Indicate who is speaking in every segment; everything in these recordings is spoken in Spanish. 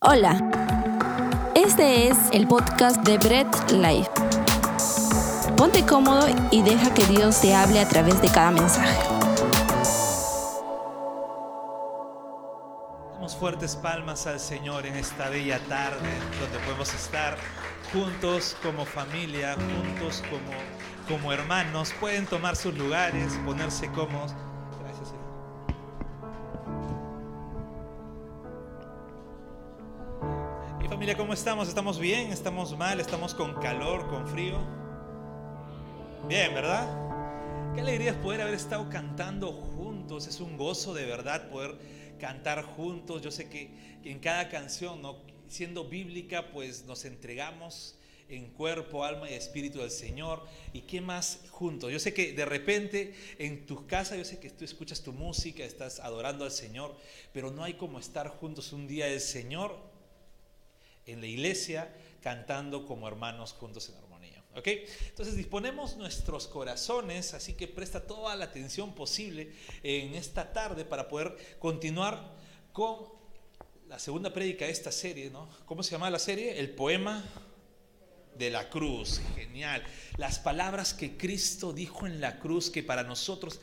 Speaker 1: Hola, este es el podcast de Bread Life. Ponte cómodo y deja que Dios te hable a través de cada mensaje.
Speaker 2: Damos fuertes palmas al Señor en esta bella tarde donde podemos estar juntos como familia, juntos como, como hermanos. Pueden tomar sus lugares, ponerse cómodos. ¿Cómo estamos? ¿Estamos bien? ¿Estamos mal? ¿Estamos con calor, con frío? Bien, ¿verdad? Qué alegría es poder haber estado cantando juntos. Es un gozo de verdad poder cantar juntos. Yo sé que, que en cada canción, ¿no? siendo bíblica, pues nos entregamos en cuerpo, alma y espíritu del Señor. ¿Y qué más juntos? Yo sé que de repente en tus casas, yo sé que tú escuchas tu música, estás adorando al Señor, pero no hay como estar juntos un día del Señor en la iglesia cantando como hermanos juntos en armonía. ¿Ok? Entonces disponemos nuestros corazones, así que presta toda la atención posible en esta tarde para poder continuar con la segunda prédica de esta serie, ¿no? ¿Cómo se llama la serie? El poema de la cruz. Genial. Las palabras que Cristo dijo en la cruz, que para nosotros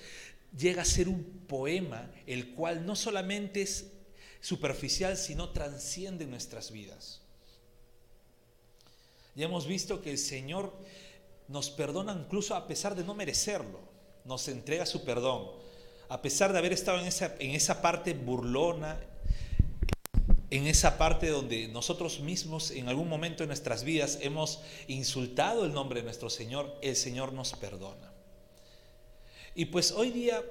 Speaker 2: llega a ser un poema, el cual no solamente es superficial, sino transciende nuestras vidas. Ya hemos visto que el Señor nos perdona incluso a pesar de no merecerlo. Nos entrega su perdón. A pesar de haber estado en esa, en esa parte burlona, en esa parte donde nosotros mismos en algún momento de nuestras vidas hemos insultado el nombre de nuestro Señor, el Señor nos perdona. Y pues hoy día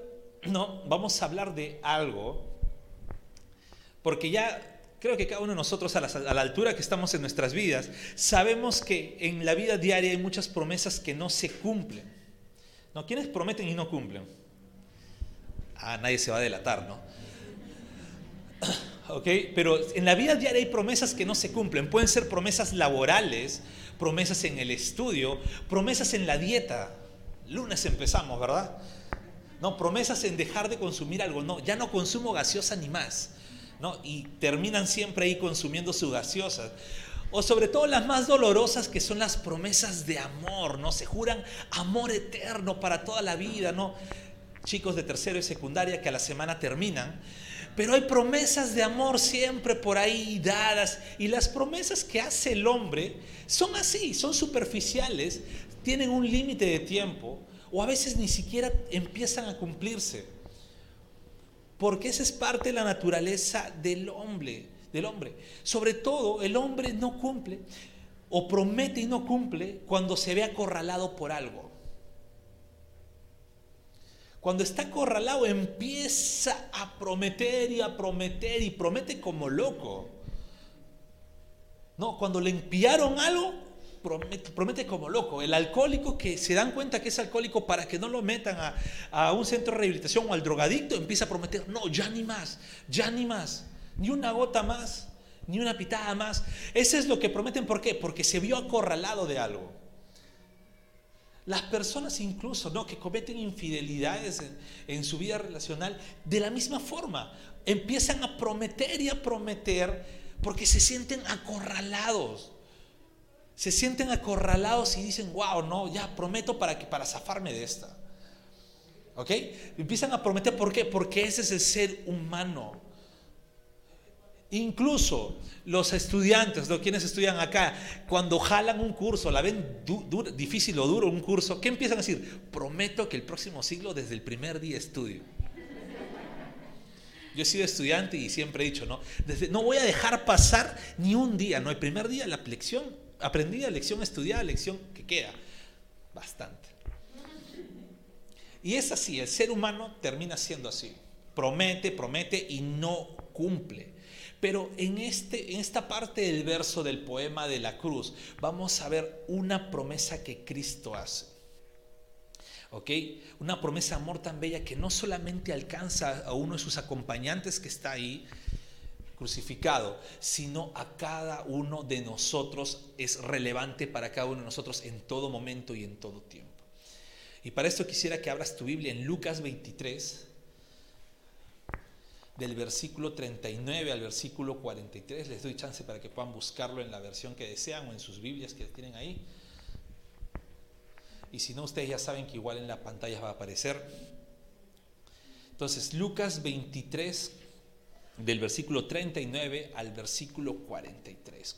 Speaker 2: no vamos a hablar de algo porque ya creo que cada uno de nosotros a la, a la, altura que estamos en nuestras vidas, sabemos que en la vida diaria hay muchas promesas que no se cumplen. ¿No? ¿Quiénes prometen y no cumplen? Ah, nadie se va a delatar, ¿no? ¿Ok? Pero en la vida diaria hay promesas que no se cumplen. Pueden ser promesas laborales, promesas en el estudio, promesas en la dieta. Lunes empezamos, ¿verdad? No, promesas en dejar de consumir algo. No, ya no consumo gaseosa ni más. Y terminan siempre ahí consumiendo su gaseosa. O sobre todo las más dolorosas que son las promesas de amor, ¿no? Se juran amor eterno para toda la vida, ¿no? Chicos de tercero y secundaria que a la semana terminan. Pero hay promesas de amor siempre por ahí dadas. Y las promesas que hace el hombre son así, son superficiales, tienen un límite de tiempo o a veces ni siquiera empiezan a cumplirse. Porque esa es parte de la naturaleza del hombre, del hombre. Sobre todo, el hombre no cumple o promete y no cumple cuando se ve acorralado por algo. Cuando está acorralado empieza a prometer y a prometer y promete como loco. No, cuando le enviaron algo, promete, como loco. El alcohólico que se dan cuenta que es alcohólico para que no lo metan a, un centro de rehabilitación o al drogadicto, empieza a prometer, no, ya ni más, ya ni más, ni una gota más, ni una pitada más. Ese es lo que prometen, ¿por qué? Porque se vio acorralado de algo. Las personas incluso ¿no? que cometen infidelidades en, en, su vida relacional, de la misma forma, empiezan a prometer y a prometer porque se sienten acorralados. Se sienten acorralados y dicen, wow, no, ya prometo para, que, para zafarme de esta. ¿Ok? Empiezan a prometer, ¿por qué? Porque ese es el ser humano. Incluso los estudiantes, ¿no? quienes estudian acá, cuando jalan un curso, la ven difícil o duro un curso, ¿qué empiezan a decir? Prometo que el próximo siglo desde el primer día estudio. Yo he sido estudiante y siempre he dicho, ¿no? Desde, no voy a dejar pasar ni un día, ¿no? El primer día la lección aprendida, lección estudiada, lección que queda. Bastante. Y es así, el ser humano termina siendo así. Promete, promete y no cumple. Pero en, este, en esta parte del verso del poema de la cruz vamos a ver una promesa que Cristo hace. ¿Ok? Una promesa amor tan bella que no solamente alcanza a uno de sus acompañantes que está ahí crucificado, sino a cada uno de nosotros es relevante para cada uno de nosotros en todo momento y en todo tiempo. Y para esto quisiera que abras tu Biblia en Lucas 23, del versículo 39 al versículo 43. Les doy chance para que puedan buscarlo en la versión que desean o en sus Biblias que tienen ahí. Y si no, ustedes ya saben que igual en la pantalla va a aparecer. Entonces, Lucas 23, del versículo 39 al versículo 43.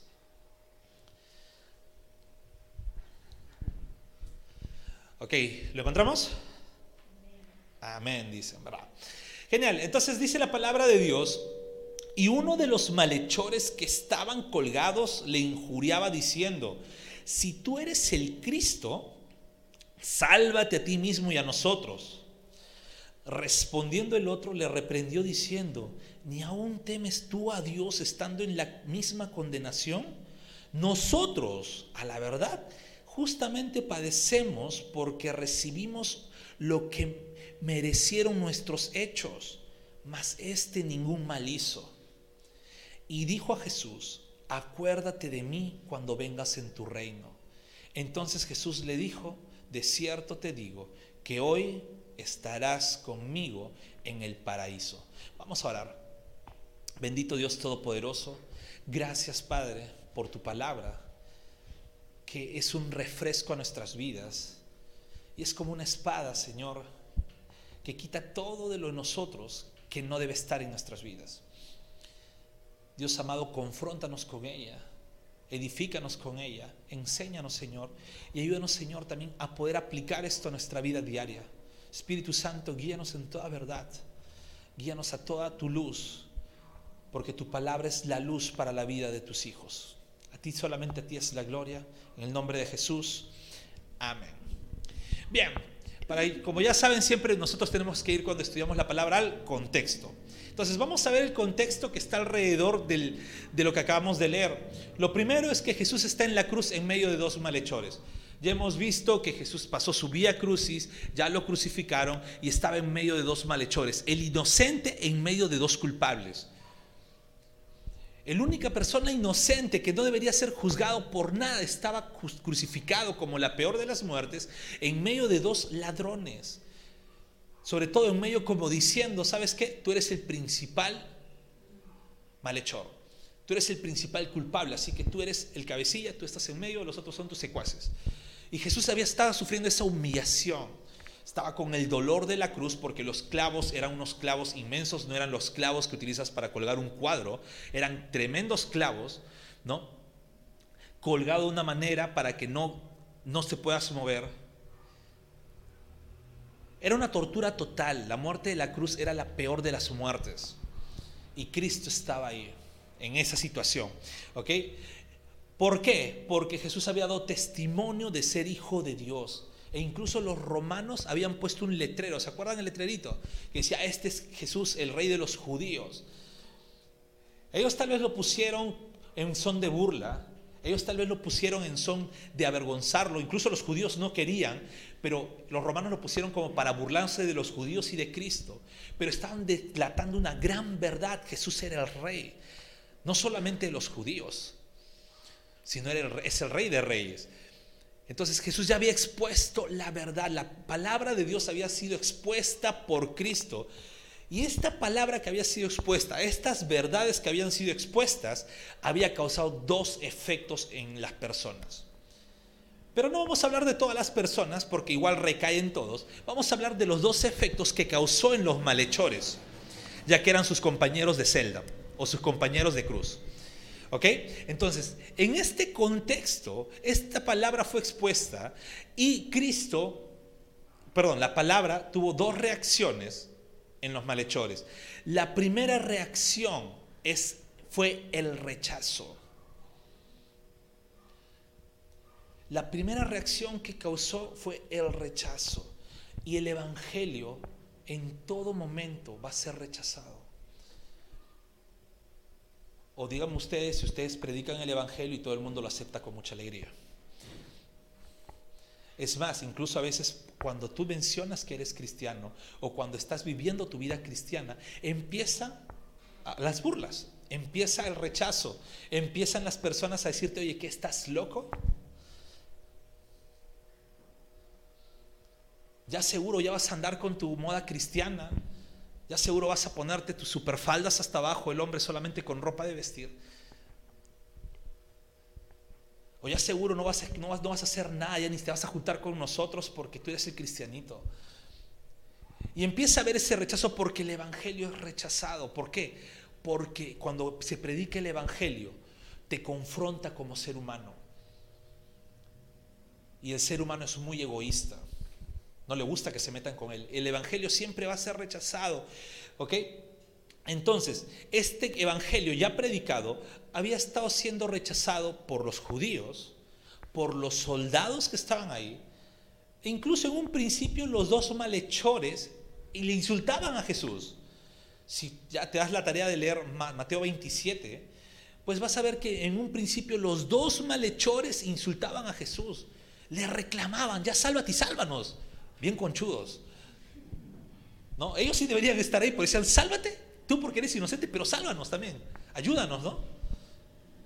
Speaker 2: Ok, ¿lo encontramos? Amén, dicen, ¿verdad? Genial, entonces dice la palabra de Dios, y uno de los malhechores que estaban colgados le injuriaba diciendo, si tú eres el Cristo, sálvate a ti mismo y a nosotros. Respondiendo el otro le reprendió diciendo, ¿ni aún temes tú a Dios estando en la misma condenación? Nosotros, a la verdad, justamente padecemos porque recibimos lo que merecieron nuestros hechos, mas este ningún mal hizo. Y dijo a Jesús, acuérdate de mí cuando vengas en tu reino. Entonces Jesús le dijo, de cierto te digo, que hoy estarás conmigo en el paraíso. Vamos a orar. Bendito Dios Todopoderoso, gracias Padre por tu palabra, que es un refresco a nuestras vidas y es como una espada, Señor, que quita todo de lo de nosotros que no debe estar en nuestras vidas. Dios amado, confróntanos con ella, edifícanos con ella, enséñanos, Señor, y ayúdanos, Señor, también a poder aplicar esto a nuestra vida diaria. Espíritu Santo, guíanos en toda verdad, guíanos a toda tu luz, porque tu palabra es la luz para la vida de tus hijos. A ti solamente a ti es la gloria, en el nombre de Jesús. Amén. Bien, para, como ya saben, siempre nosotros tenemos que ir cuando estudiamos la palabra al contexto. Entonces vamos a ver el contexto que está alrededor de lo que acabamos de leer. Lo primero es que Jesús está en la cruz en medio de dos malhechores. Ya hemos visto que Jesús pasó su vía crucis, ya lo crucificaron y estaba en medio de dos malhechores. El inocente en medio de dos culpables. El única persona inocente que no debería ser juzgado por nada estaba crucificado como la peor de las muertes en medio de dos ladrones sobre todo en medio como diciendo, ¿sabes qué? Tú eres el principal malhechor. Tú eres el principal culpable, así que tú eres el cabecilla, tú estás en medio, los otros son tus secuaces. Y Jesús había estado sufriendo esa humillación. Estaba con el dolor de la cruz porque los clavos eran unos clavos inmensos, no eran los clavos que utilizas para colgar un cuadro, eran tremendos clavos, ¿no? Colgado de una manera para que no, no se puedas mover era una tortura total. La muerte de la cruz era la peor de las muertes. Y Cristo estaba ahí, en esa situación. ¿Ok? ¿Por qué? Porque Jesús había dado testimonio de ser hijo de Dios. E incluso los romanos habían puesto un letrero. ¿Se acuerdan el letrerito? Que decía, este es Jesús, el rey de los judíos. Ellos tal vez lo pusieron en son de burla. Ellos tal vez lo pusieron en son de avergonzarlo. Incluso los judíos no querían pero los romanos lo pusieron como para burlarse de los judíos y de Cristo. Pero estaban delatando una gran verdad. Jesús era el rey. No solamente de los judíos, sino es el rey de reyes. Entonces Jesús ya había expuesto la verdad. La palabra de Dios había sido expuesta por Cristo. Y esta palabra que había sido expuesta, estas verdades que habían sido expuestas, había causado dos efectos en las personas. Pero no vamos a hablar de todas las personas porque igual recaen todos. Vamos a hablar de los dos efectos que causó en los malhechores, ya que eran sus compañeros de celda o sus compañeros de cruz. ¿Ok? Entonces, en este contexto, esta palabra fue expuesta y Cristo, perdón, la palabra tuvo dos reacciones en los malhechores. La primera reacción es, fue el rechazo. La primera reacción que causó fue el rechazo. Y el Evangelio en todo momento va a ser rechazado. O díganme ustedes si ustedes predican el Evangelio y todo el mundo lo acepta con mucha alegría. Es más, incluso a veces cuando tú mencionas que eres cristiano o cuando estás viviendo tu vida cristiana, empiezan las burlas, empieza el rechazo, empiezan las personas a decirte, oye, ¿qué estás loco? Ya seguro ya vas a andar con tu moda cristiana. Ya seguro vas a ponerte tus superfaldas hasta abajo, el hombre solamente con ropa de vestir. O ya seguro no vas, a, no, vas, no vas a hacer nada, ya ni te vas a juntar con nosotros porque tú eres el cristianito. Y empieza a ver ese rechazo porque el Evangelio es rechazado. ¿Por qué? Porque cuando se predica el Evangelio, te confronta como ser humano. Y el ser humano es muy egoísta. No le gusta que se metan con él. El Evangelio siempre va a ser rechazado. ¿Ok? Entonces, este Evangelio ya predicado había estado siendo rechazado por los judíos, por los soldados que estaban ahí, e incluso en un principio los dos malhechores y le insultaban a Jesús. Si ya te das la tarea de leer Mateo 27, pues vas a ver que en un principio los dos malhechores insultaban a Jesús, le reclamaban, ya sálvate y sálvanos, bien conchudos. ¿No? Ellos sí deberían estar ahí, porque decían, sálvate, tú porque eres inocente, pero sálvanos también, ayúdanos, ¿no?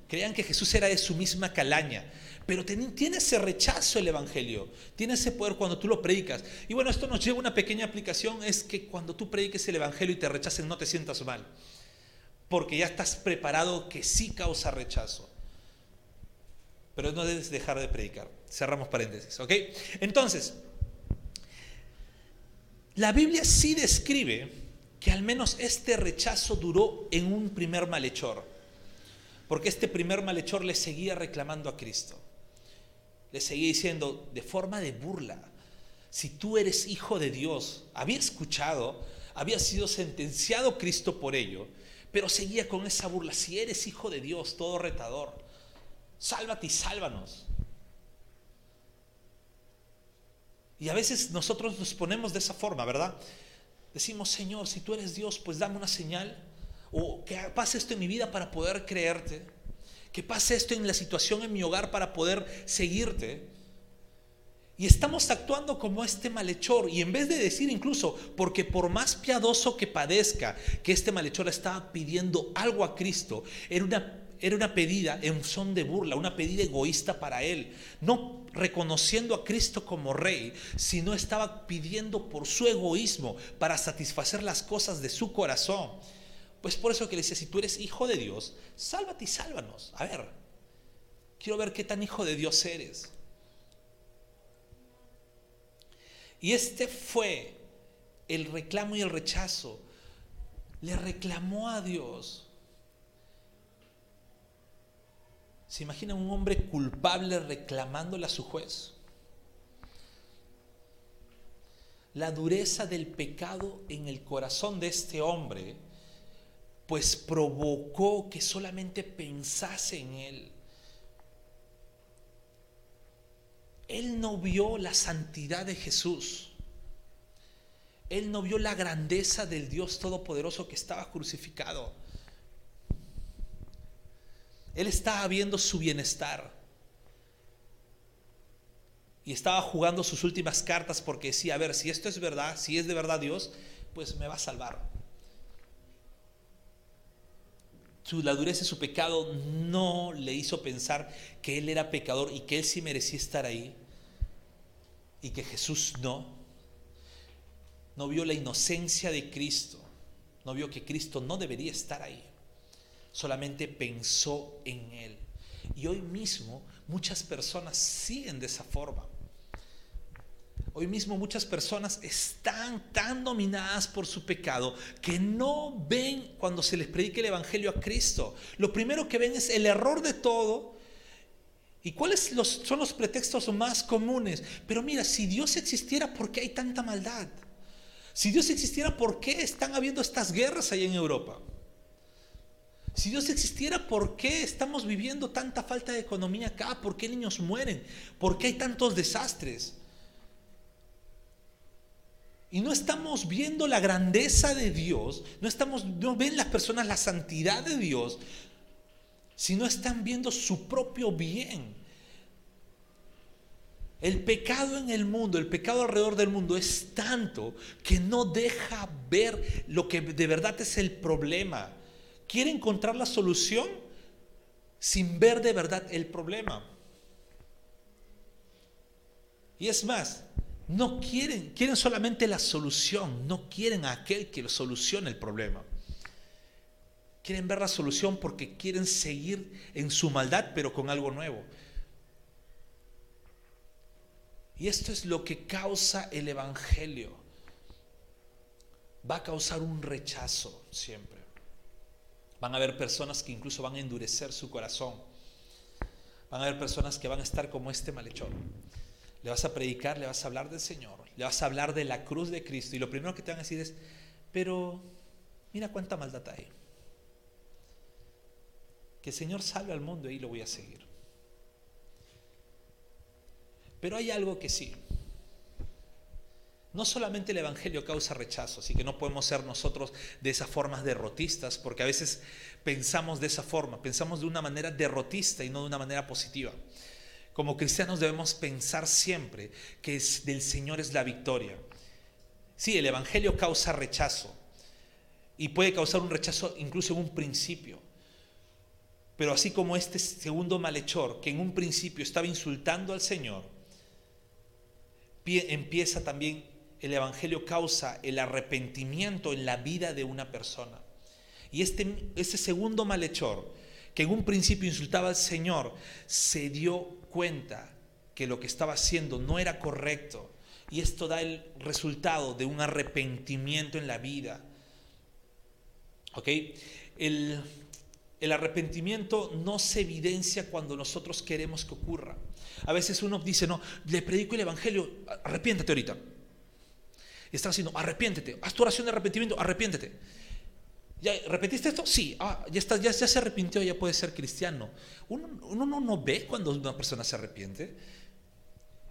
Speaker 2: Creían que Jesús era de su misma calaña. Pero tiene ese rechazo el Evangelio, tiene ese poder cuando tú lo predicas. Y bueno, esto nos lleva a una pequeña aplicación, es que cuando tú prediques el Evangelio y te rechacen, no te sientas mal, porque ya estás preparado que sí causa rechazo. Pero no debes dejar de predicar. Cerramos paréntesis, ¿ok? Entonces, la Biblia sí describe que al menos este rechazo duró en un primer malhechor, porque este primer malhechor le seguía reclamando a Cristo le seguía diciendo de forma de burla, si tú eres hijo de Dios, había escuchado, había sido sentenciado Cristo por ello, pero seguía con esa burla, si eres hijo de Dios, todo retador, sálvate y sálvanos. Y a veces nosotros nos ponemos de esa forma, ¿verdad? Decimos, Señor, si tú eres Dios, pues dame una señal, o que pase esto en mi vida para poder creerte que pase esto en la situación en mi hogar para poder seguirte. Y estamos actuando como este malhechor. Y en vez de decir incluso, porque por más piadoso que padezca, que este malhechor estaba pidiendo algo a Cristo, era una, era una pedida en son de burla, una pedida egoísta para él. No reconociendo a Cristo como rey, sino estaba pidiendo por su egoísmo, para satisfacer las cosas de su corazón. Pues por eso que le decía, si tú eres hijo de Dios, sálvate y sálvanos. A ver, quiero ver qué tan hijo de Dios eres. Y este fue el reclamo y el rechazo. Le reclamó a Dios. ¿Se imagina un hombre culpable reclamándole a su juez? La dureza del pecado en el corazón de este hombre pues provocó que solamente pensase en Él. Él no vio la santidad de Jesús. Él no vio la grandeza del Dios Todopoderoso que estaba crucificado. Él estaba viendo su bienestar. Y estaba jugando sus últimas cartas porque decía, a ver, si esto es verdad, si es de verdad Dios, pues me va a salvar la dureza de su pecado no le hizo pensar que él era pecador y que él sí merecía estar ahí y que Jesús no. No vio la inocencia de Cristo, no vio que Cristo no debería estar ahí, solamente pensó en él. Y hoy mismo muchas personas siguen de esa forma. Hoy mismo muchas personas están tan dominadas por su pecado que no ven cuando se les predica el Evangelio a Cristo. Lo primero que ven es el error de todo. ¿Y cuáles son los pretextos más comunes? Pero mira, si Dios existiera, ¿por qué hay tanta maldad? Si Dios existiera, ¿por qué están habiendo estas guerras ahí en Europa? Si Dios existiera, ¿por qué estamos viviendo tanta falta de economía acá? ¿Por qué niños mueren? ¿Por qué hay tantos desastres? y no estamos viendo la grandeza de Dios, no, estamos, no ven las personas la santidad de Dios, sino están viendo su propio bien. El pecado en el mundo, el pecado alrededor del mundo es tanto que no deja ver lo que de verdad es el problema. Quiere encontrar la solución sin ver de verdad el problema. Y es más, no quieren, quieren solamente la solución, no quieren a aquel que solucione el problema. Quieren ver la solución porque quieren seguir en su maldad, pero con algo nuevo. Y esto es lo que causa el Evangelio. Va a causar un rechazo siempre. Van a haber personas que incluso van a endurecer su corazón. Van a haber personas que van a estar como este malhechor. Le vas a predicar, le vas a hablar del Señor, le vas a hablar de la cruz de Cristo y lo primero que te van a decir es, pero mira cuánta maldad hay. Que el Señor salve al mundo y lo voy a seguir. Pero hay algo que sí. No solamente el Evangelio causa rechazo, así que no podemos ser nosotros de esas formas derrotistas, porque a veces pensamos de esa forma, pensamos de una manera derrotista y no de una manera positiva. Como cristianos debemos pensar siempre que del Señor es la victoria. Sí, el Evangelio causa rechazo y puede causar un rechazo incluso en un principio. Pero así como este segundo malhechor, que en un principio estaba insultando al Señor, empieza también el Evangelio causa el arrepentimiento en la vida de una persona. Y este, este segundo malhechor, que en un principio insultaba al Señor, se dio cuenta que lo que estaba haciendo no era correcto. Y esto da el resultado de un arrepentimiento en la vida. ¿Ok? El, el arrepentimiento no se evidencia cuando nosotros queremos que ocurra. A veces uno dice, no, le predico el Evangelio, arrepiéntate ahorita. Y está haciendo, arrepiéntete, haz tu oración de arrepentimiento, arrepiéntete. ¿Ya repetiste esto? Sí, ah, ya, está, ya, se arrepintió, ya puede ser cristiano. Uno, no, no ve cuando una persona se arrepiente.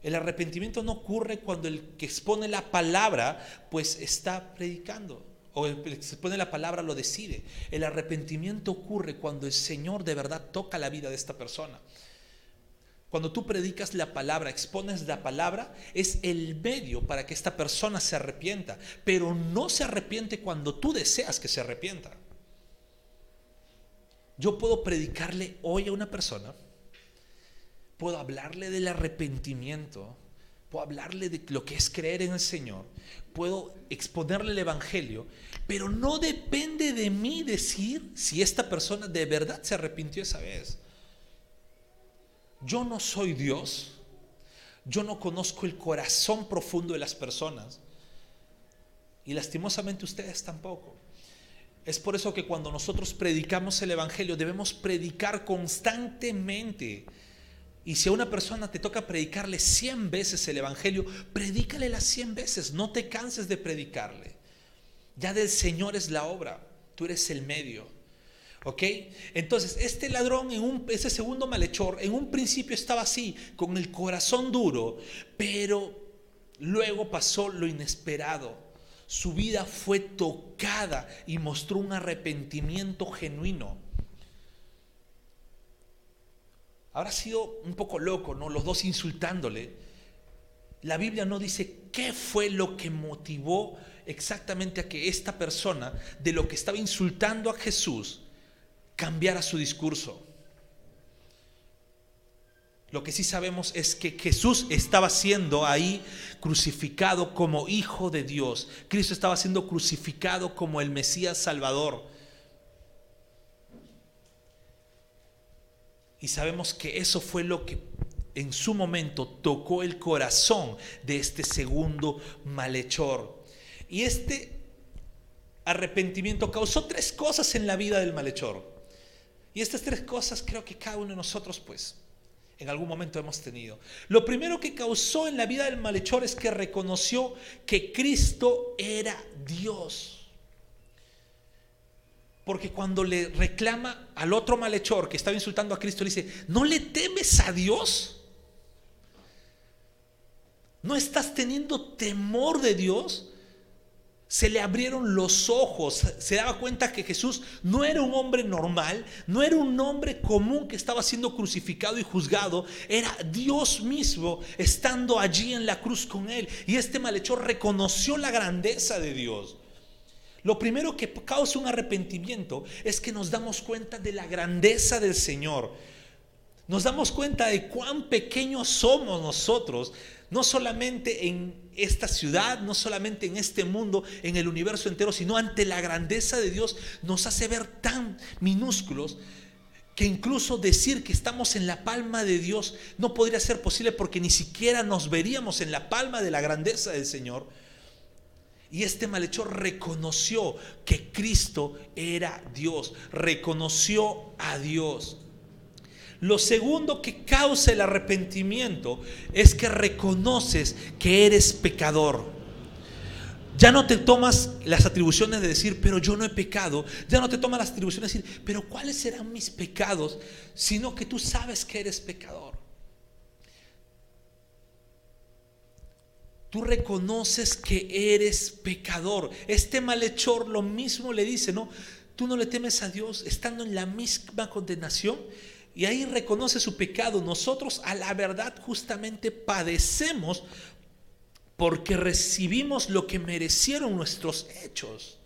Speaker 2: El arrepentimiento no ocurre cuando el que expone la palabra pues está predicando o el que expone la palabra lo decide. El arrepentimiento ocurre cuando el Señor de verdad toca la vida de esta persona. Cuando tú predicas la palabra, expones la palabra, es el medio para que esta persona se arrepienta, pero no se arrepiente cuando tú deseas que se arrepienta. Yo puedo predicarle hoy a una persona, puedo hablarle del arrepentimiento, puedo hablarle de lo que es creer en el Señor, puedo exponerle el Evangelio, pero no depende de mí decir si esta persona de verdad se arrepintió esa vez. Yo no soy Dios. Yo no conozco el corazón profundo de las personas. Y lastimosamente ustedes tampoco. Es por eso que cuando nosotros predicamos el Evangelio debemos predicar constantemente. Y si a una persona te toca predicarle 100 veces el Evangelio, predícale las 100 veces. No te canses de predicarle. Ya del Señor es la obra. Tú eres el medio. ¿Ok? Entonces, este ladrón, ese segundo malhechor, en un principio estaba así, con el corazón duro, pero luego pasó lo inesperado. Su vida fue tocada y mostró un arrepentimiento genuino. Habrá sido un poco loco, ¿no? Los dos insultándole. La Biblia no dice qué fue lo que motivó exactamente a que esta persona, de lo que estaba insultando a Jesús, cambiara su discurso. Lo que sí sabemos es que Jesús estaba siendo ahí crucificado como hijo de Dios. Cristo estaba siendo crucificado como el Mesías Salvador. Y sabemos que eso fue lo que en su momento tocó el corazón de este segundo malhechor. Y este arrepentimiento causó tres cosas en la vida del malhechor. Y estas tres cosas creo que cada uno de nosotros, pues, en algún momento hemos tenido. Lo primero que causó en la vida del malhechor es que reconoció que Cristo era Dios. Porque cuando le reclama al otro malhechor que estaba insultando a Cristo, le dice, ¿no le temes a Dios? ¿No estás teniendo temor de Dios? Se le abrieron los ojos, se daba cuenta que Jesús no era un hombre normal, no era un hombre común que estaba siendo crucificado y juzgado, era Dios mismo estando allí en la cruz con él. Y este malhechor reconoció la grandeza de Dios. Lo primero que causa un arrepentimiento es que nos damos cuenta de la grandeza del Señor. Nos damos cuenta de cuán pequeños somos nosotros no solamente en esta ciudad, no solamente en este mundo, en el universo entero, sino ante la grandeza de Dios, nos hace ver tan minúsculos que incluso decir que estamos en la palma de Dios no podría ser posible porque ni siquiera nos veríamos en la palma de la grandeza del Señor. Y este malhechor reconoció que Cristo era Dios, reconoció a Dios. Lo segundo que causa el arrepentimiento es que reconoces que eres pecador. Ya no te tomas las atribuciones de decir, pero yo no he pecado. Ya no te tomas las atribuciones de decir, pero ¿cuáles serán mis pecados? Sino que tú sabes que eres pecador. Tú reconoces que eres pecador. Este malhechor lo mismo le dice, ¿no? Tú no le temes a Dios estando en la misma condenación y ahí reconoce su pecado. Nosotros a la verdad justamente padecemos porque recibimos lo que merecieron nuestros hechos.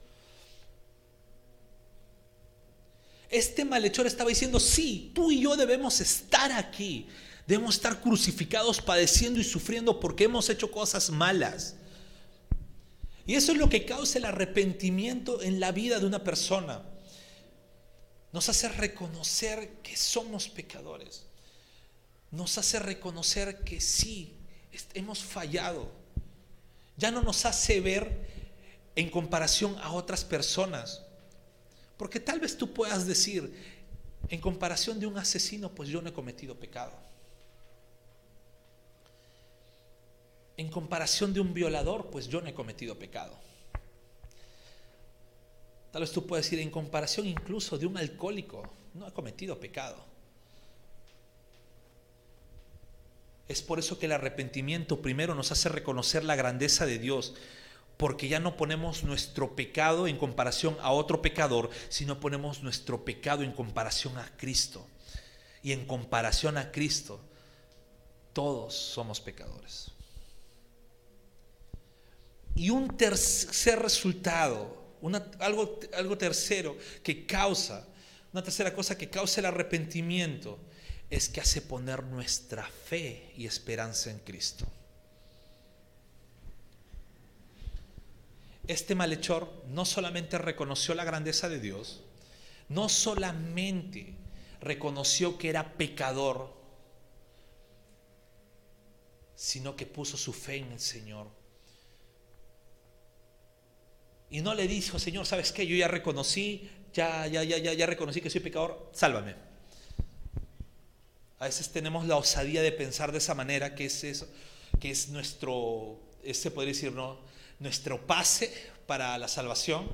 Speaker 2: Este malhechor estaba diciendo, sí, tú y yo debemos estar aquí. Debemos estar crucificados, padeciendo y sufriendo porque hemos hecho cosas malas. Y eso es lo que causa el arrepentimiento en la vida de una persona nos hace reconocer que somos pecadores. Nos hace reconocer que sí, hemos fallado. Ya no nos hace ver en comparación a otras personas. Porque tal vez tú puedas decir, en comparación de un asesino, pues yo no he cometido pecado. En comparación de un violador, pues yo no he cometido pecado. Tal vez tú puedes decir, en comparación incluso de un alcohólico, no ha cometido pecado. Es por eso que el arrepentimiento primero nos hace reconocer la grandeza de Dios, porque ya no ponemos nuestro pecado en comparación a otro pecador, sino ponemos nuestro pecado en comparación a Cristo. Y en comparación a Cristo, todos somos pecadores. Y un tercer resultado algo, algo tercero que causa, una tercera cosa que causa el arrepentimiento es que hace poner nuestra fe y esperanza en Cristo. Este malhechor no solamente reconoció la grandeza de Dios, no solamente reconoció que era pecador, sino que puso su fe en el Señor y no le dijo, Señor, ¿sabes qué? Yo ya reconocí, ya, ya, ya, ya, ya reconocí que soy pecador, sálvame. A veces tenemos la osadía de pensar de esa manera, que es eso, que es nuestro, se podría decir, ¿no? nuestro pase para la salvación.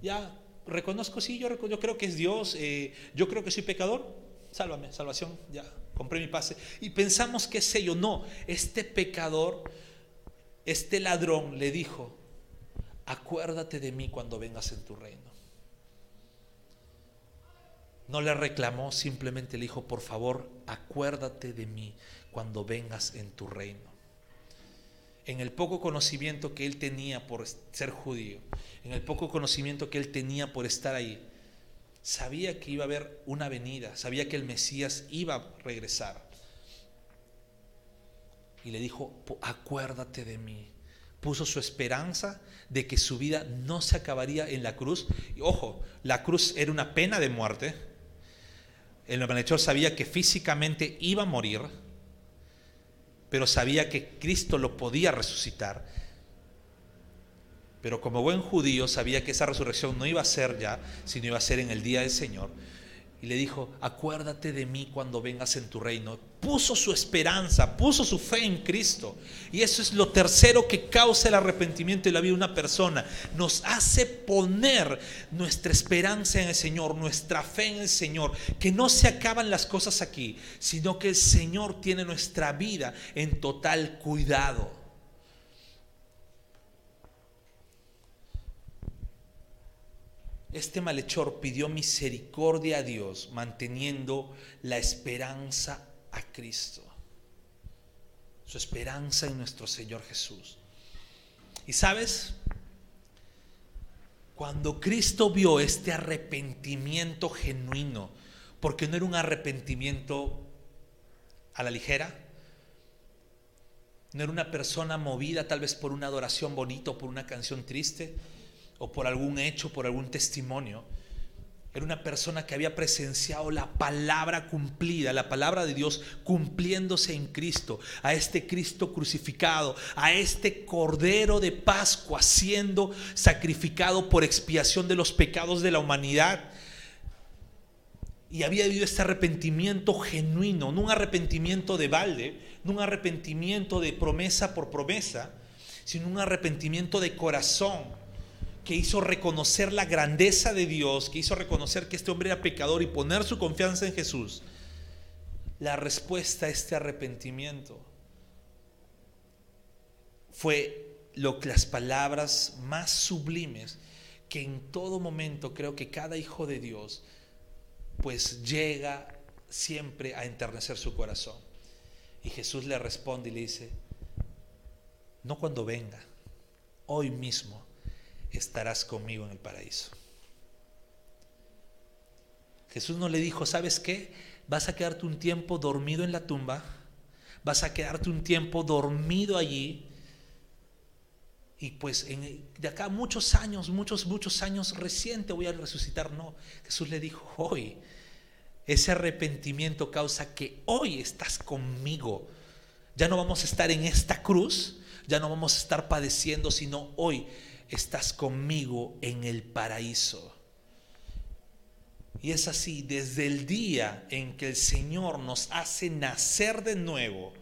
Speaker 2: Ya reconozco, sí, yo, yo creo que es Dios, eh, yo creo que soy pecador, sálvame, salvación, ya, compré mi pase. Y pensamos que es ello, no, este pecador, este ladrón le dijo, acuérdate de mí cuando vengas en tu reino. No le reclamó, simplemente le dijo, por favor, acuérdate de mí cuando vengas en tu reino. En el poco conocimiento que él tenía por ser judío, en el poco conocimiento que él tenía por estar ahí, sabía que iba a haber una venida, sabía que el Mesías iba a regresar. Y le dijo, acuérdate de mí puso su esperanza de que su vida no se acabaría en la cruz. Y, ojo, la cruz era una pena de muerte. El malhechor sabía que físicamente iba a morir, pero sabía que Cristo lo podía resucitar. Pero como buen judío sabía que esa resurrección no iba a ser ya, sino iba a ser en el día del Señor y le dijo, acuérdate de mí cuando vengas en tu reino. Puso su esperanza, puso su fe en Cristo. Y eso es lo tercero que causa el arrepentimiento en la vida de una persona. Nos hace poner nuestra esperanza en el Señor, nuestra fe en el Señor. Que no se acaban las cosas aquí, sino que el Señor tiene nuestra vida en total cuidado. Este malhechor pidió misericordia a Dios manteniendo la esperanza a Cristo. Su esperanza en nuestro Señor Jesús. Y sabes, cuando Cristo vio este arrepentimiento genuino, porque no era un arrepentimiento a la ligera, No era una persona movida tal vez por una adoración bonita o por una canción triste o por algún hecho, por algún testimonio. Era una persona que había presenciado la palabra cumplida, la palabra de Dios cumpliéndose en Cristo, a este Cristo crucificado, a este Cordero de Pascua siendo sacrificado por expiación de los pecados de la humanidad. Y había habido este arrepentimiento genuino, no un arrepentimiento de balde, no un arrepentimiento de promesa por promesa, sino un arrepentimiento de corazón que hizo reconocer la grandeza de Dios, que hizo reconocer que este hombre era pecador y poner su confianza en Jesús, la respuesta a este arrepentimiento fue lo, las palabras más sublimes que en todo momento creo que cada hijo de Dios pues llega siempre a enternecer su corazón. Y Jesús le responde y le dice, no cuando venga, hoy mismo estarás conmigo en el paraíso. Jesús no le dijo, ¿sabes qué? Vas a quedarte un tiempo dormido en la tumba, vas a quedarte un tiempo dormido allí, y pues en, de acá muchos años, muchos, muchos años recién te voy a resucitar. No, Jesús le dijo, hoy, ese arrepentimiento causa que hoy estás conmigo. Ya no vamos a estar en esta cruz, ya no vamos a estar padeciendo, sino hoy estás conmigo en el paraíso. Y es así, desde el día en que el Señor nos hace nacer de nuevo,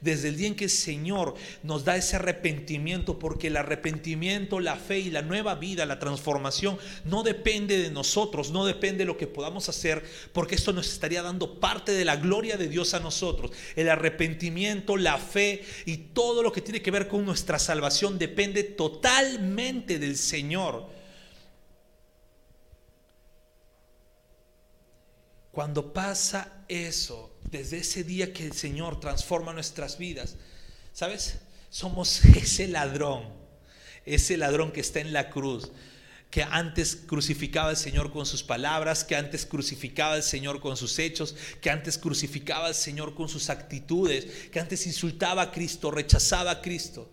Speaker 2: desde el día en que el Señor nos da ese arrepentimiento, porque el arrepentimiento, la fe y la nueva vida, la transformación, no depende de nosotros, no depende de lo que podamos hacer, porque esto nos estaría dando parte de la gloria de Dios a nosotros. El arrepentimiento, la fe y todo lo que tiene que ver con nuestra salvación depende totalmente del Señor. Cuando pasa eso, desde ese día que el Señor transforma nuestras vidas, ¿sabes? Somos ese ladrón, ese ladrón que está en la cruz, que antes crucificaba al Señor con sus palabras, que antes crucificaba al Señor con sus hechos, que antes crucificaba al Señor con sus actitudes, que antes insultaba a Cristo, rechazaba a Cristo.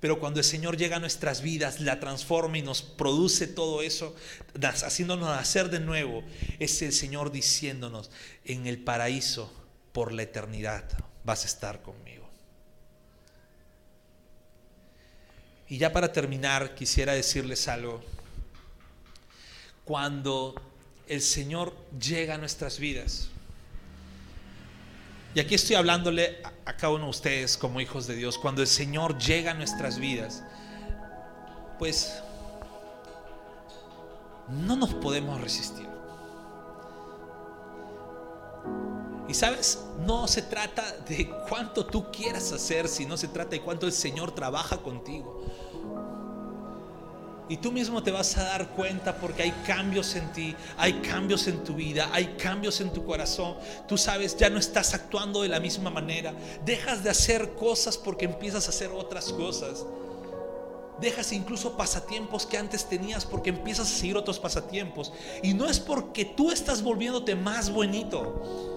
Speaker 2: Pero cuando el Señor llega a nuestras vidas, la transforma y nos produce todo eso, haciéndonos nacer de nuevo, es el Señor diciéndonos, en el paraíso por la eternidad vas a estar conmigo. Y ya para terminar, quisiera decirles algo. Cuando el Señor llega a nuestras vidas, y aquí estoy hablándole a cada uno de ustedes como hijos de Dios. Cuando el Señor llega a nuestras vidas, pues no nos podemos resistir. Y sabes, no se trata de cuánto tú quieras hacer, sino se trata de cuánto el Señor trabaja contigo. Y tú mismo te vas a dar cuenta porque hay cambios en ti, hay cambios en tu vida, hay cambios en tu corazón. Tú sabes, ya no estás actuando de la misma manera. Dejas de hacer cosas porque empiezas a hacer otras cosas. Dejas incluso pasatiempos que antes tenías porque empiezas a seguir otros pasatiempos. Y no es porque tú estás volviéndote más bonito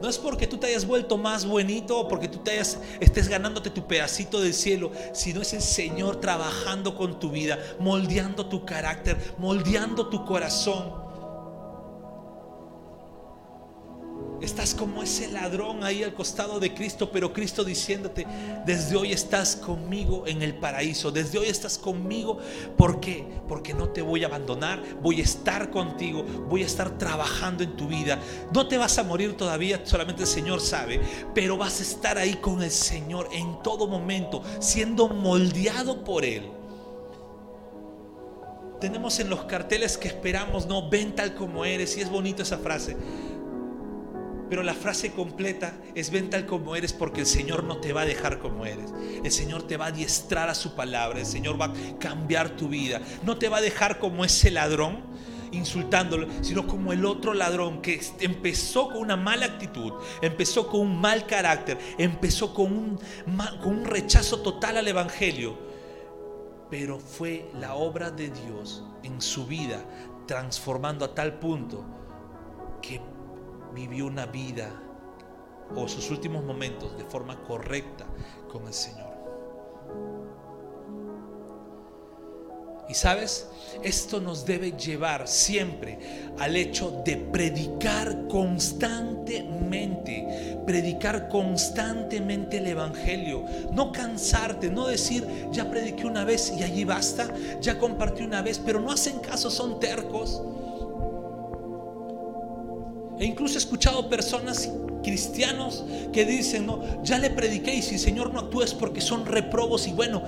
Speaker 2: no es porque tú te hayas vuelto más bonito o porque tú te hayas, estés ganándote tu pedacito del cielo, sino es el Señor trabajando con tu vida, moldeando tu carácter, moldeando tu corazón. Estás como ese ladrón ahí al costado de Cristo, pero Cristo diciéndote, desde hoy estás conmigo en el paraíso, desde hoy estás conmigo. ¿Por qué? Porque no te voy a abandonar, voy a estar contigo, voy a estar trabajando en tu vida. No te vas a morir todavía, solamente el Señor sabe, pero vas a estar ahí con el Señor en todo momento, siendo moldeado por Él. Tenemos en los carteles que esperamos, no, ven tal como eres, y es bonito esa frase pero la frase completa es ven tal como eres porque el Señor no te va a dejar como eres. El Señor te va a adiestrar a su palabra. El Señor va a cambiar tu vida. No te va a dejar como ese ladrón insultándolo, sino como el otro ladrón que empezó con una mala actitud, empezó con un mal carácter, empezó con un, con un rechazo total al Evangelio. Pero fue la obra de Dios en su vida transformando a tal punto que vivió una vida o sus últimos momentos de forma correcta con el Señor. Y sabes, esto nos debe llevar siempre al hecho de predicar constantemente, predicar constantemente el Evangelio. No cansarte, no decir, ya prediqué una vez y allí basta, ya compartí una vez, pero no hacen caso, son tercos. E incluso he escuchado personas cristianos que dicen, no, ya le prediqué y si el Señor no actúa es porque son reprobos y bueno,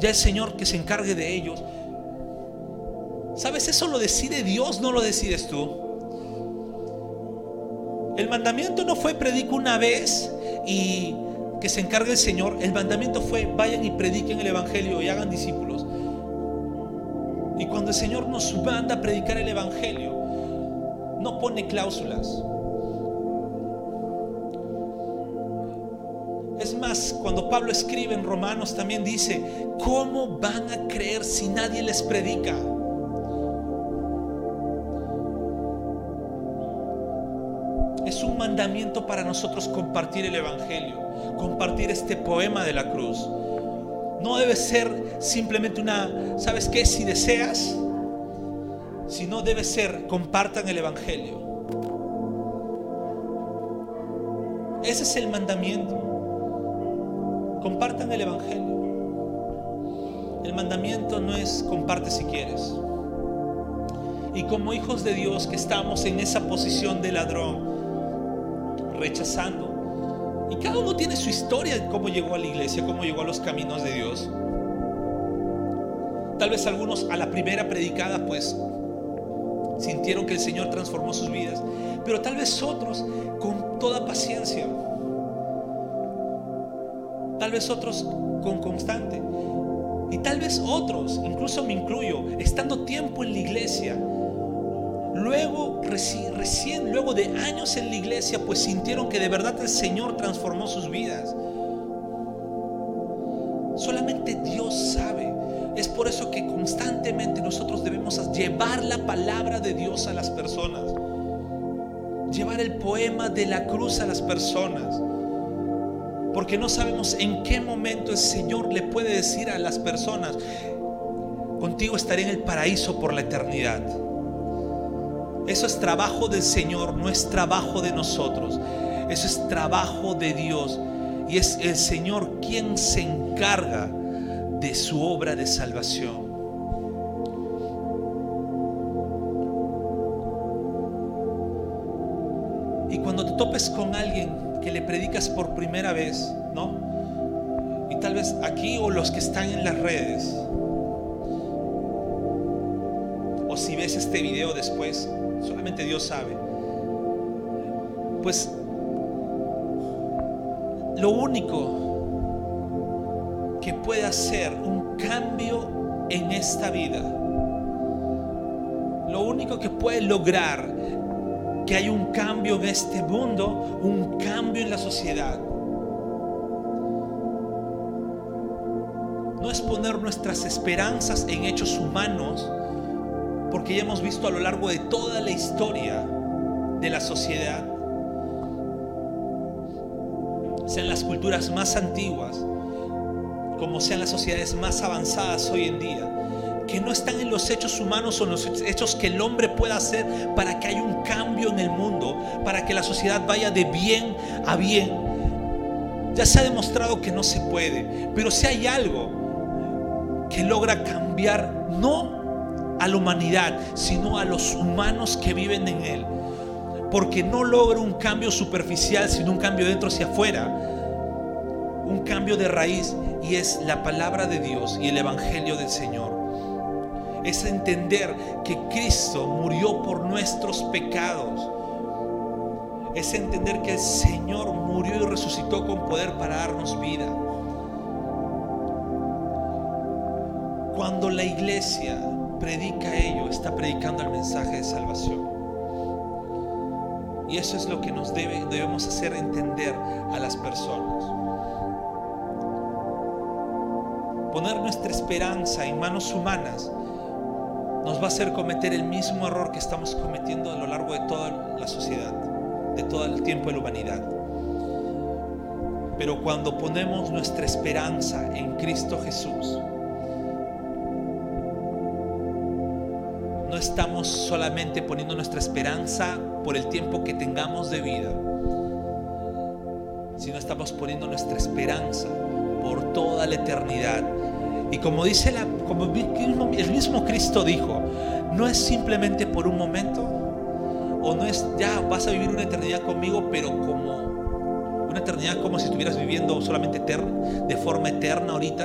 Speaker 2: ya el Señor que se encargue de ellos. ¿Sabes? Eso lo decide Dios, no lo decides tú. El mandamiento no fue predico una vez y que se encargue el Señor. El mandamiento fue vayan y prediquen el Evangelio y hagan discípulos. Y cuando el Señor nos manda a predicar el Evangelio, no pone cláusulas. Es más, cuando Pablo escribe en Romanos también dice, ¿cómo van a creer si nadie les predica? Es un mandamiento para nosotros compartir el Evangelio, compartir este poema de la cruz. No debe ser simplemente una, ¿sabes qué? Si deseas, si no debe ser, compartan el Evangelio. Ese es el mandamiento. Compartan el Evangelio. El mandamiento no es comparte si quieres. Y como hijos de Dios que estamos en esa posición de ladrón, rechazando. Y cada uno tiene su historia de cómo llegó a la iglesia, cómo llegó a los caminos de Dios. Tal vez algunos a la primera predicada pues sintieron que el Señor transformó sus vidas, pero tal vez otros con toda paciencia. Tal vez otros con constante. Y tal vez otros, incluso me incluyo, estando tiempo en la iglesia, luego, recién, luego de años en la iglesia, pues sintieron que de verdad el Señor transformó sus vidas. Solamente llevar la palabra de Dios a las personas. Llevar el poema de la cruz a las personas. Porque no sabemos en qué momento el Señor le puede decir a las personas, contigo estaré en el paraíso por la eternidad. Eso es trabajo del Señor, no es trabajo de nosotros. Eso es trabajo de Dios. Y es el Señor quien se encarga de su obra de salvación. Y cuando te topes con alguien que le predicas por primera vez, ¿no? Y tal vez aquí o los que están en las redes, o si ves este video después, solamente Dios sabe. Pues lo único que puede hacer un cambio en esta vida, lo único que puede lograr que hay un cambio en este mundo, un cambio en la sociedad, no es poner nuestras esperanzas en hechos humanos, porque ya hemos visto a lo largo de toda la historia de la sociedad, sean las culturas más antiguas, como sean las sociedades más avanzadas hoy en día, que no están en los hechos humanos o en los hechos que el hombre pueda hacer para que haya un cambio en el mundo, para que la sociedad vaya de bien a bien. Ya se ha demostrado que no se puede, pero si hay algo que logra cambiar, no a la humanidad, sino a los humanos que viven en él. Porque no logra un cambio superficial, sino un cambio dentro hacia afuera. Un cambio de raíz y es la palabra de Dios y el Evangelio del Señor. Es entender que Cristo murió por nuestros pecados. Es entender que el Señor murió y resucitó con poder para darnos vida. Cuando la iglesia predica ello, está predicando el mensaje de salvación. Y eso es lo que nos debe, debemos hacer entender a las personas. Poner nuestra esperanza en manos humanas nos va a hacer cometer el mismo error que estamos cometiendo a lo largo de toda la sociedad, de todo el tiempo de la humanidad. Pero cuando ponemos nuestra esperanza en Cristo Jesús, no estamos solamente poniendo nuestra esperanza por el tiempo que tengamos de vida, sino estamos poniendo nuestra esperanza por toda la eternidad. Y como dice el mismo Cristo dijo, no es simplemente por un momento, o no es ya vas a vivir una eternidad conmigo, pero como una eternidad como si estuvieras viviendo solamente de forma eterna ahorita,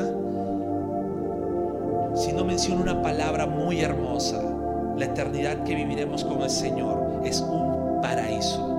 Speaker 2: sino menciona una palabra muy hermosa. La eternidad que viviremos con el Señor es un paraíso.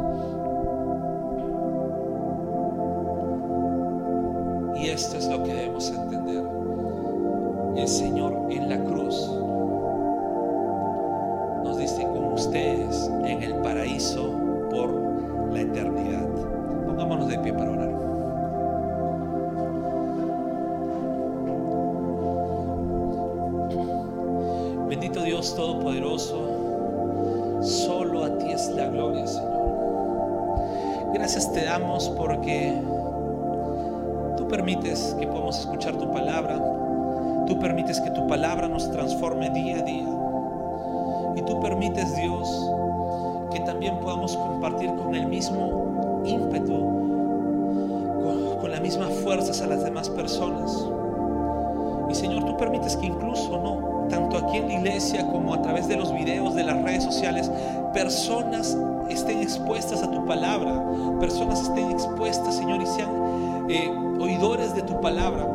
Speaker 2: Y Señor, tú permites que incluso no, tanto aquí en la iglesia como a través de los videos, de las redes sociales, personas estén expuestas a tu palabra, personas estén expuestas, Señor, y sean eh, oidores de tu palabra.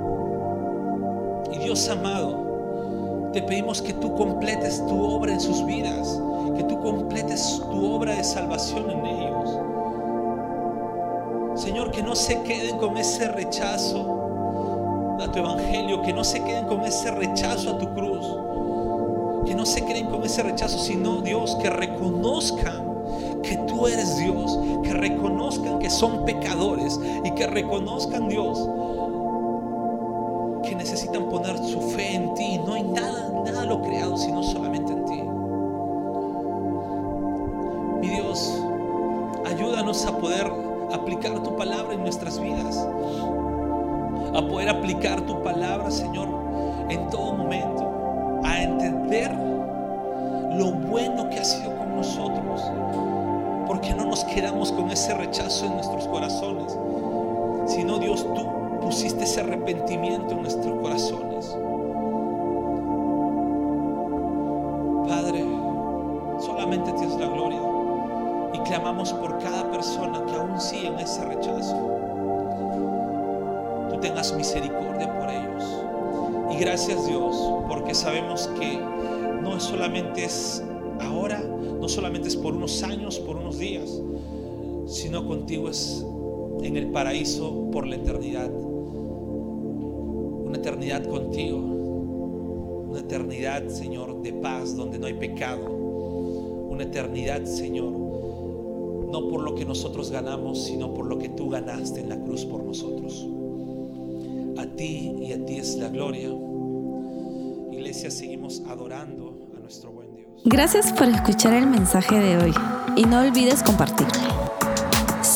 Speaker 2: Y Dios amado, te pedimos que tú completes tu obra en sus vidas, que tú completes tu obra de salvación en ellos. Señor, que no se queden con ese rechazo a tu evangelio, que no se queden con ese rechazo a tu cruz, que no se queden con ese rechazo, sino Dios, que reconozcan que tú eres Dios, que reconozcan que son pecadores y que reconozcan Dios en nuestros corazones, sino Dios, tú pusiste ese arrepentimiento en nuestros corazones. Padre, solamente tienes la gloria y clamamos por cada persona que aún sigue en ese rechazo tengas misericordia por ellos. Y gracias Dios, porque sabemos que no solamente es ahora, no solamente es por unos años, por unos días, sino contigo es en el paraíso por la eternidad. Una eternidad contigo. Una eternidad, Señor, de paz, donde no hay pecado. Una eternidad, Señor, no por lo que nosotros ganamos, sino por lo que tú ganaste en la cruz por nosotros. A ti y a ti es la gloria. Iglesia, seguimos adorando a nuestro buen Dios.
Speaker 1: Gracias por escuchar el mensaje de hoy y no olvides compartirlo.